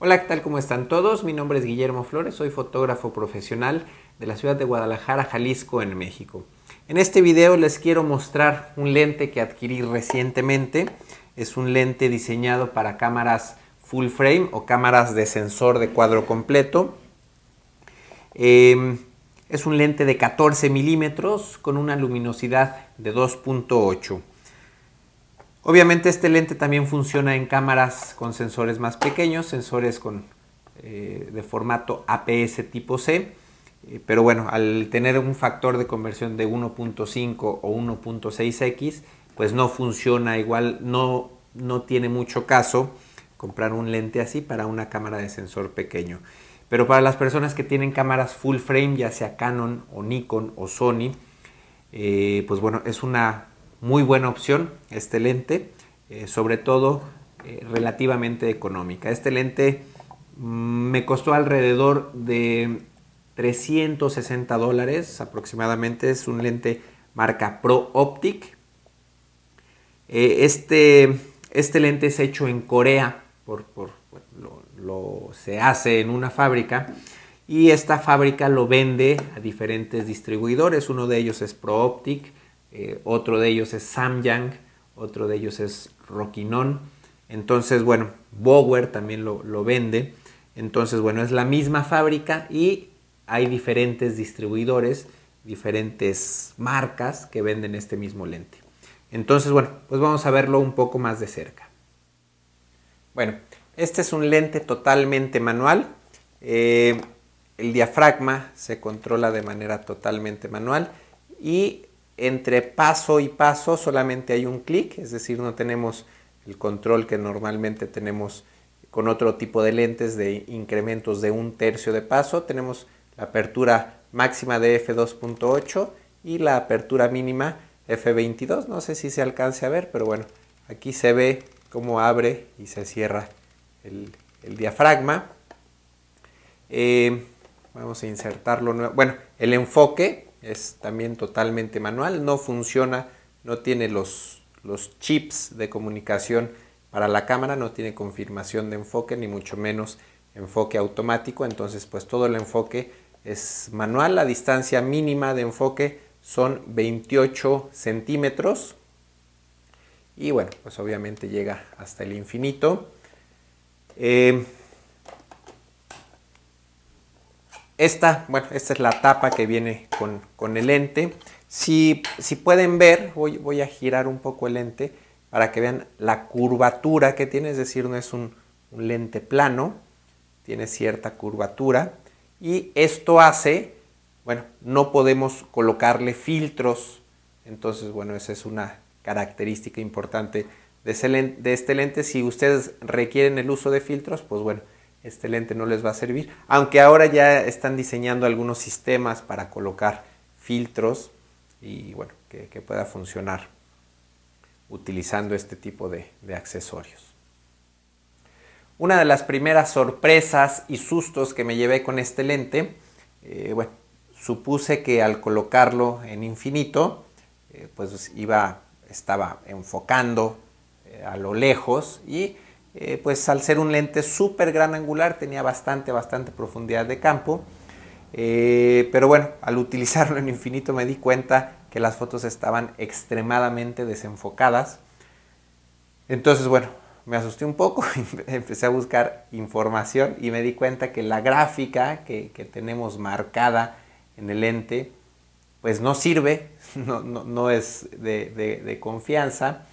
Hola, ¿qué tal? ¿Cómo están todos? Mi nombre es Guillermo Flores, soy fotógrafo profesional de la ciudad de Guadalajara, Jalisco, en México. En este video les quiero mostrar un lente que adquirí recientemente. Es un lente diseñado para cámaras full frame o cámaras de sensor de cuadro completo. Em, es un lente de 14 milímetros con una luminosidad de 2.8. Obviamente este lente también funciona en cámaras con sensores más pequeños, sensores con, eh, de formato APS tipo C, eh, pero bueno, al tener un factor de conversión de 1.5 o 1.6x, pues no funciona igual, no, no tiene mucho caso comprar un lente así para una cámara de sensor pequeño. Pero para las personas que tienen cámaras full frame, ya sea Canon o Nikon o Sony, eh, pues bueno, es una muy buena opción este lente, eh, sobre todo eh, relativamente económica. Este lente mm, me costó alrededor de 360 dólares aproximadamente. Es un lente marca Pro Optic. Eh, este, este lente es hecho en Corea, por, lo, se hace en una fábrica y esta fábrica lo vende a diferentes distribuidores. Uno de ellos es Pro Optic, eh, otro de ellos es Samyang, otro de ellos es Rockinon. Entonces, bueno, Bower también lo, lo, vende. Entonces, bueno, es la misma fábrica y hay diferentes distribuidores, diferentes marcas que venden este mismo lente. Entonces, bueno, pues vamos a verlo un poco más de cerca. Bueno, este es un lente totalmente manual. Eh, el diafragma se controla de manera totalmente manual y entre paso y paso solamente hay un clic, es decir, no tenemos el control que normalmente tenemos con otro tipo de lentes de incrementos de un tercio de paso. Tenemos la apertura máxima de f2.8 y la apertura mínima f22. No sé si se alcance a ver, pero bueno, aquí se ve cómo abre y se cierra el, diafragma. Eh, vamos a insertarlo. Bueno, el enfoque es también totalmente manual, no funciona, no tiene los, los chips de comunicación para la cámara, no tiene confirmación de enfoque, ni mucho menos enfoque automático, entonces pues todo el enfoque es manual, la distancia mínima de enfoque son 28 centímetros y bueno, pues obviamente llega hasta el infinito. Eh, Esta, bueno, esta es la tapa que viene con, el lente. Si, si pueden ver, voy, voy, a girar un poco el lente para que vean la curvatura que tiene, es decir, no es un, lente plano, tiene cierta curvatura. Y esto hace, bueno, no podemos colocarle filtros. Entonces, bueno, esa es una característica importante de, de este lente. Si ustedes requieren el uso de filtros, pues bueno, este lente no les va a servir. Aunque ahora ya están diseñando algunos sistemas para colocar filtros y bueno, que, pueda funcionar utilizando este tipo de, accesorios. Una de las primeras sorpresas y sustos que me llevé con este lente, eh, bueno, supuse que al colocarlo en infinito, eh, pues iba, estaba enfocando eh, a lo lejos y eh, pues al ser un lente súper gran angular tenía bastante, bastante profundidad de campo. Eh, pero bueno, al utilizarlo en infinito me di cuenta que las fotos estaban extremadamente desenfocadas. Entonces, bueno, me asusté un poco, empecé a buscar información y me di cuenta que la gráfica que, tenemos marcada en el lente, pues no sirve, no, es de confianza.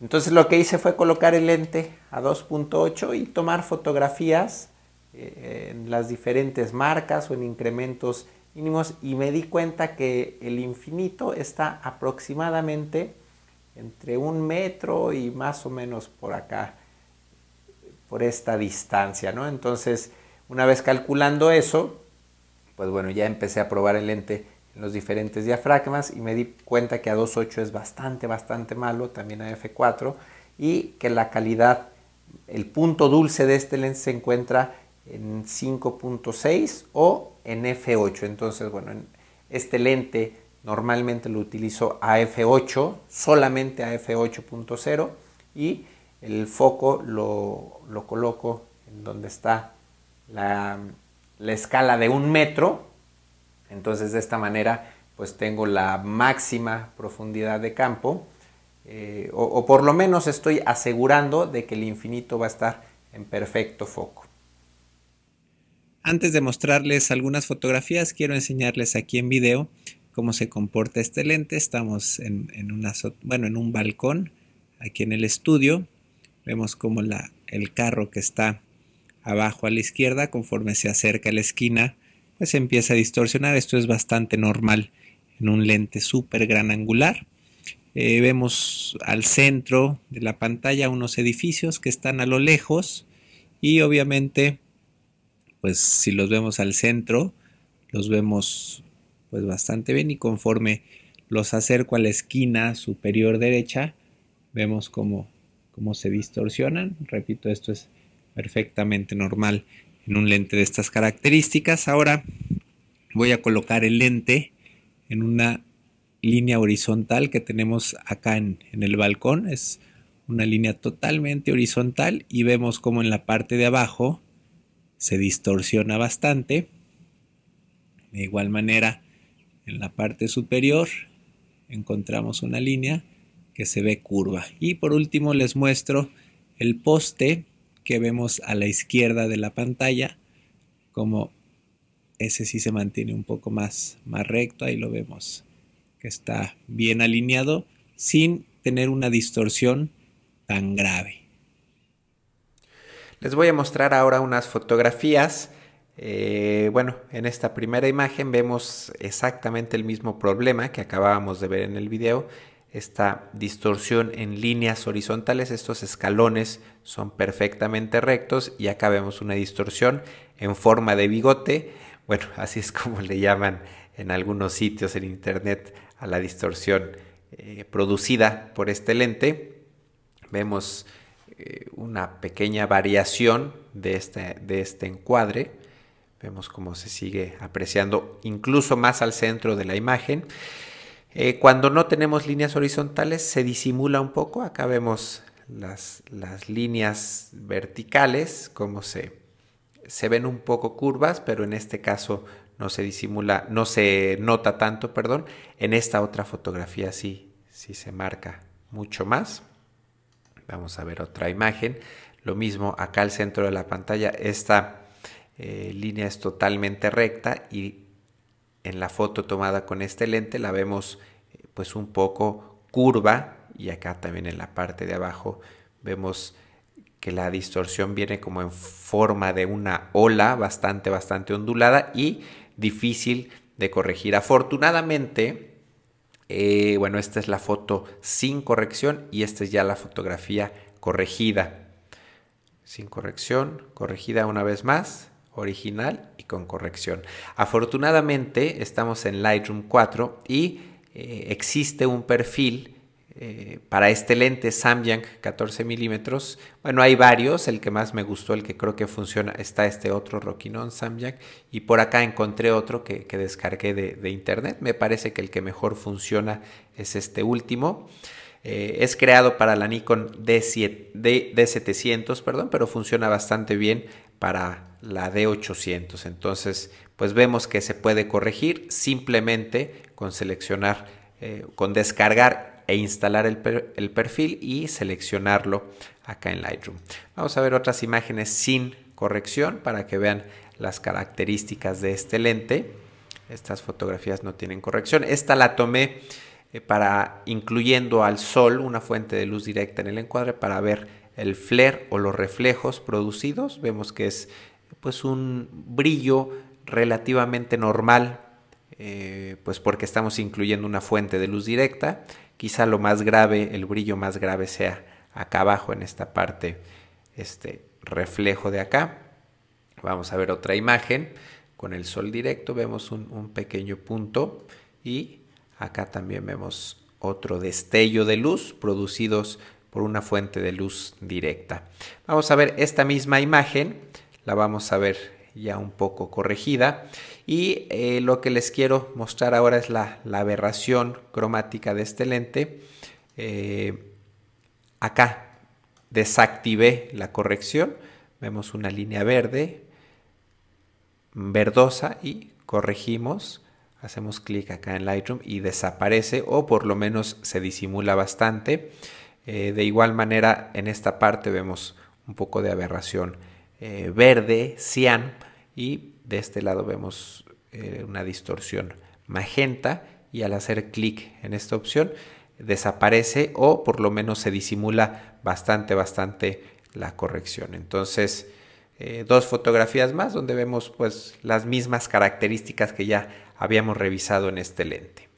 Entonces lo que hice fue colocar el lente a 2.8 y tomar fotografías eh, en las diferentes marcas o en incrementos mínimos y me di cuenta que el infinito está aproximadamente entre un metro y más o menos por acá, por esta distancia, ¿no? Entonces, una vez calculando eso, pues bueno, ya empecé a probar el lente los diferentes diafragmas y me di cuenta que a 2.8 es bastante, bastante malo, también a F4 y que la calidad, el punto dulce de este lente se encuentra en 5.6 o en F8. Entonces, bueno, este lente normalmente lo utilizo a F8, solamente a F8.0 y el foco lo, lo, coloco en donde está la, escala de un metro. Entonces de esta manera pues tengo la máxima profundidad de campo eh, o, por lo menos estoy asegurando de que el infinito va a estar en perfecto foco. Antes de mostrarles algunas fotografías, quiero enseñarles aquí en video cómo se comporta este lente. Estamos en, bueno, en un balcón aquí en el estudio. Vemos como la, el carro que está abajo a la izquierda, conforme se acerca a la esquina, pues empieza a distorsionar. Esto es bastante normal en un lente súper gran angular. Eh, vemos al centro de la pantalla unos edificios que están a lo lejos y obviamente pues si los vemos al centro los vemos pues bastante bien y conforme los acerco a la esquina superior derecha vemos cómo, cómo se distorsionan repito esto es perfectamente normal en un lente de estas características ahora voy a colocar el lente en una línea horizontal que tenemos acá en, el balcón. Es una línea totalmente horizontal y vemos como en la parte de abajo se distorsiona bastante. De igual manera, en la parte superior encontramos una línea que se ve curva. Y por último les muestro el poste que vemos a la izquierda de la pantalla, como ese sí se mantiene un poco más, más recto, ahí lo vemos que está bien alineado sin tener una distorsión tan grave. Les voy a mostrar ahora unas fotografías. Eh, bueno, en esta primera imagen vemos exactamente el mismo problema que acabábamos de ver en el video. Esta distorsión en líneas horizontales, estos escalones son perfectamente rectos y acá vemos una distorsión en forma de bigote. Bueno, así es como le llaman en algunos sitios en internet a la distorsión eh, producida por este lente. Vemos eh, una pequeña variación de este, de este encuadre. Vemos cómo se sigue apreciando incluso más al centro de la imagen. Eh, cuando no tenemos líneas horizontales se disimula un poco. Acá vemos las, las líneas verticales, como se, se ven un poco curvas, pero en este caso no se disimula, no se nota tanto, perdón. En esta otra fotografía sí, sí se marca mucho más. Vamos a ver otra imagen. Lo mismo acá al centro de la pantalla, esta eh, línea es totalmente recta y en la foto tomada con este lente la vemos eh, pues un poco curva y acá también en la parte de abajo vemos que la distorsión viene como en forma de una ola bastante, bastante ondulada y difícil de corregir. Afortunadamente, eh, bueno, esta es la foto sin corrección y esta es ya la fotografía corregida. Sin corrección, corregida una vez más, original y con corrección. Afortunadamente estamos en Lightroom 4 y eh, existe un perfil eh, para este lente Samyang 14 milímetros, bueno, hay varios, el que más me gustó, el que creo que funciona, está este otro Rokinon Samyang, y por acá encontré otro que, descargué de, internet, me parece que el que mejor funciona es este último. Eh, es creado para la Nikon D7, D700, perdón, pero funciona bastante bien para la D800. Entonces, pues vemos que se puede corregir simplemente con seleccionar, eh, con descargar e instalar el, perfil y seleccionarlo acá en Lightroom. Vamos a ver otras imágenes sin corrección para que vean las características de este lente. Estas fotografías no tienen corrección. Esta la tomé eh, para incluyendo al sol una fuente de luz directa en el encuadre para ver el flare o los reflejos producidos. Vemos que es pues un brillo relativamente normal, eh, pues porque estamos incluyendo una fuente de luz directa Quizá lo más grave, el brillo más grave sea acá abajo en esta parte, este reflejo de acá. Vamos a ver otra imagen con el sol directo, vemos un, pequeño punto y acá también vemos otro destello de luz producidos por una fuente de luz directa. Vamos a ver esta misma imagen, la vamos a ver ya un poco corregida y eh, lo que les quiero mostrar ahora es la, aberración cromática de este lente. Eh, acá desactivé la corrección vemos una línea verde, verdosa y corregimos, hacemos clic acá en Lightroom y desaparece o por lo menos se disimula bastante. Eh, de igual manera en esta parte vemos un poco de aberración eh, verde, cian y de este lado vemos eh, una distorsión magenta y al hacer clic en esta opción desaparece o por lo menos se disimula bastante, bastante la corrección. Entonces, eh, dos fotografías más donde vemos pues las mismas características que ya habíamos revisado en este lente.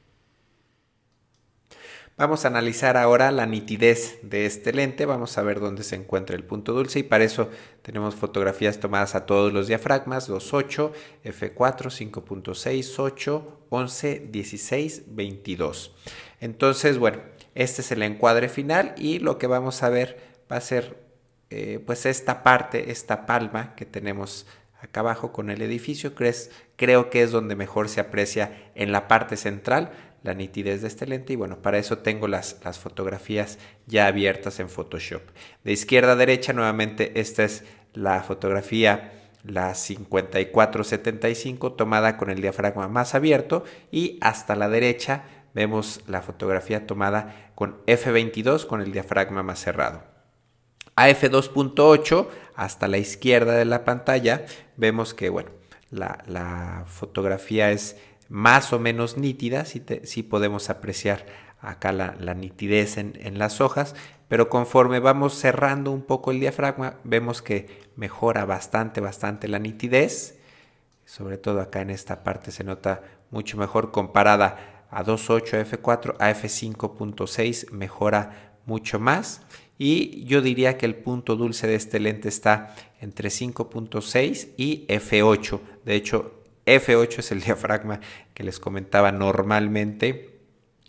Vamos a analizar ahora la nitidez de este lente, vamos a ver dónde se encuentra el punto dulce y para eso tenemos fotografías tomadas a todos los diafragmas, 2.8, F4, 5.6, 8, 11, 16, 22. Entonces, bueno, este es el encuadre final y lo que vamos a ver va a ser eh, pues esta parte, esta palma que tenemos acá abajo con el edificio, creo que es donde mejor se aprecia en la parte central la nitidez de este lente y bueno, para eso tengo las, las fotografías ya abiertas en Photoshop. De izquierda a derecha, nuevamente esta es la fotografía la 5475 tomada con el diafragma más abierto y hasta la derecha vemos la fotografía tomada con F22 con el diafragma más cerrado. A F2.8 hasta la izquierda de la pantalla vemos que bueno, la, la fotografía es más o menos nítida, si, podemos apreciar acá la, nitidez en, las hojas, pero conforme vamos cerrando un poco el diafragma, vemos que mejora bastante, bastante la nitidez, sobre todo acá en esta parte se nota mucho mejor comparada a 2.8 F4 a F5.6 mejora mucho más. Y yo diría que el punto dulce de este lente está entre 5.6 y F8 de hecho F8 es el diafragma que les comentaba normalmente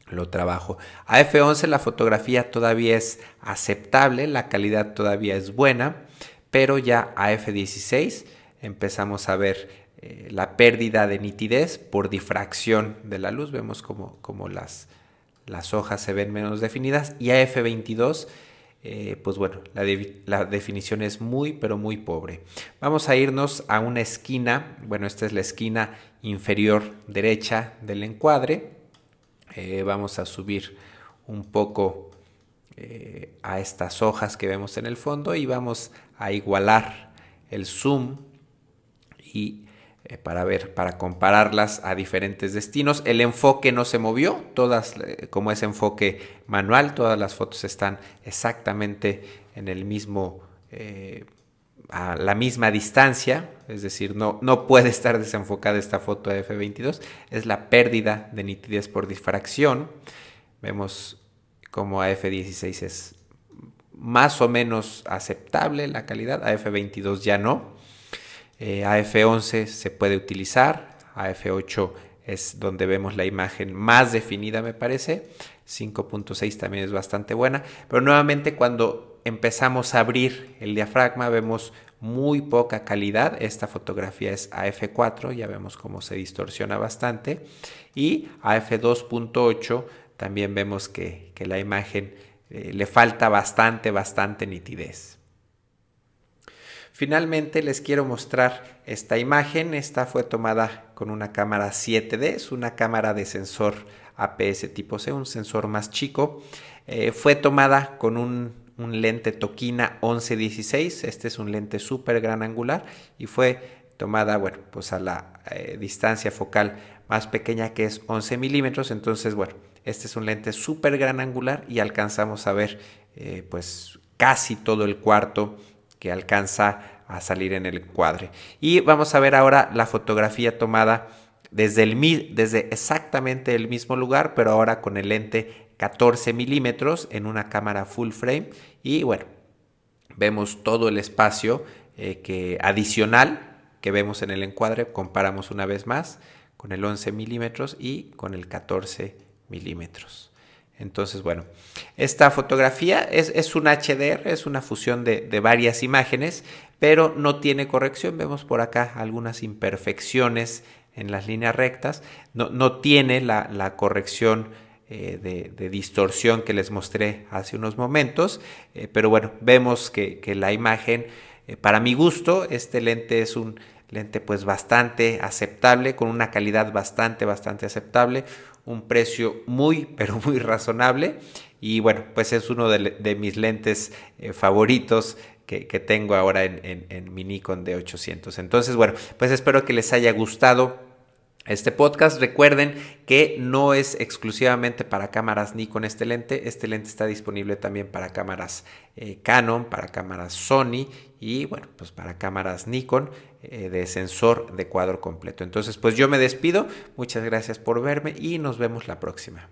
lo trabajo. A F11 la fotografía todavía es aceptable, la calidad todavía es buena, pero ya a F16 empezamos a ver eh, la pérdida de nitidez por difracción de la luz. Vemos como, como las, las hojas se ven menos definidas. Y a F22 eh, pues bueno, la, definición es muy, pero muy pobre. Vamos a irnos a una esquina, bueno, esta es la esquina inferior derecha del encuadre. Eh, vamos a subir un poco eh, a estas hojas que vemos en el fondo y vamos a igualar el zoom y eh, para ver, para compararlas a diferentes destinos. El enfoque no se movió, todas, eh, como es enfoque manual, todas las fotos están exactamente en el mismo, eh, a la misma distancia, es decir, no, no puede estar desenfocada esta foto de F22, es la pérdida de nitidez por difracción. Vemos como a F16 es más o menos aceptable la calidad, a F22 ya no. Eh, AF11 se puede utilizar, AF8 es donde vemos la imagen más definida me parece, 5.6 también es bastante buena, pero nuevamente cuando empezamos a abrir el diafragma vemos muy poca calidad, esta fotografía es AF4, ya vemos cómo se distorsiona bastante, y AF2.8 también vemos que, la imagen eh, le falta bastante, bastante nitidez. Finalmente les quiero mostrar esta imagen. Esta fue tomada con una cámara 7D, es una cámara de sensor APS tipo C, un sensor más chico. Eh, fue tomada con un, lente Tokina 1116, este es un lente súper gran angular y fue tomada, bueno, pues a la eh, distancia focal más pequeña que es 11 milímetros. Entonces, bueno, este es un lente súper gran angular y alcanzamos a ver eh, pues casi todo el cuarto que alcanza a salir en el cuadre. Y vamos a ver ahora la fotografía tomada desde, el, desde exactamente el mismo lugar, pero ahora con el lente 14 milímetros en una cámara full frame. Y bueno, vemos todo el espacio eh, que, adicional que vemos en el encuadre. Comparamos una vez más con el 11 milímetros y con el 14 milímetros. Entonces, bueno, esta fotografía es, un HDR, es una fusión de, varias imágenes, pero no tiene corrección. Vemos por acá algunas imperfecciones en las líneas rectas. No, tiene la, corrección eh, de, distorsión que les mostré hace unos momentos, eh, pero bueno, vemos que, la imagen Eh, para mi gusto, este lente es un lente pues bastante aceptable, con una calidad bastante, bastante aceptable, un precio muy, pero muy razonable. Y bueno, pues es uno de, mis lentes eh, favoritos que, tengo ahora en, mi Nikon D800. Entonces, bueno, pues espero que les haya gustado este podcast. Recuerden que no es exclusivamente para cámaras Nikon este lente. Este lente está disponible también para cámaras eh, Canon, para cámaras Sony y bueno, pues para cámaras Nikon eh, de sensor de cuadro completo. Entonces, pues yo me despido. Muchas gracias por verme y nos vemos la próxima.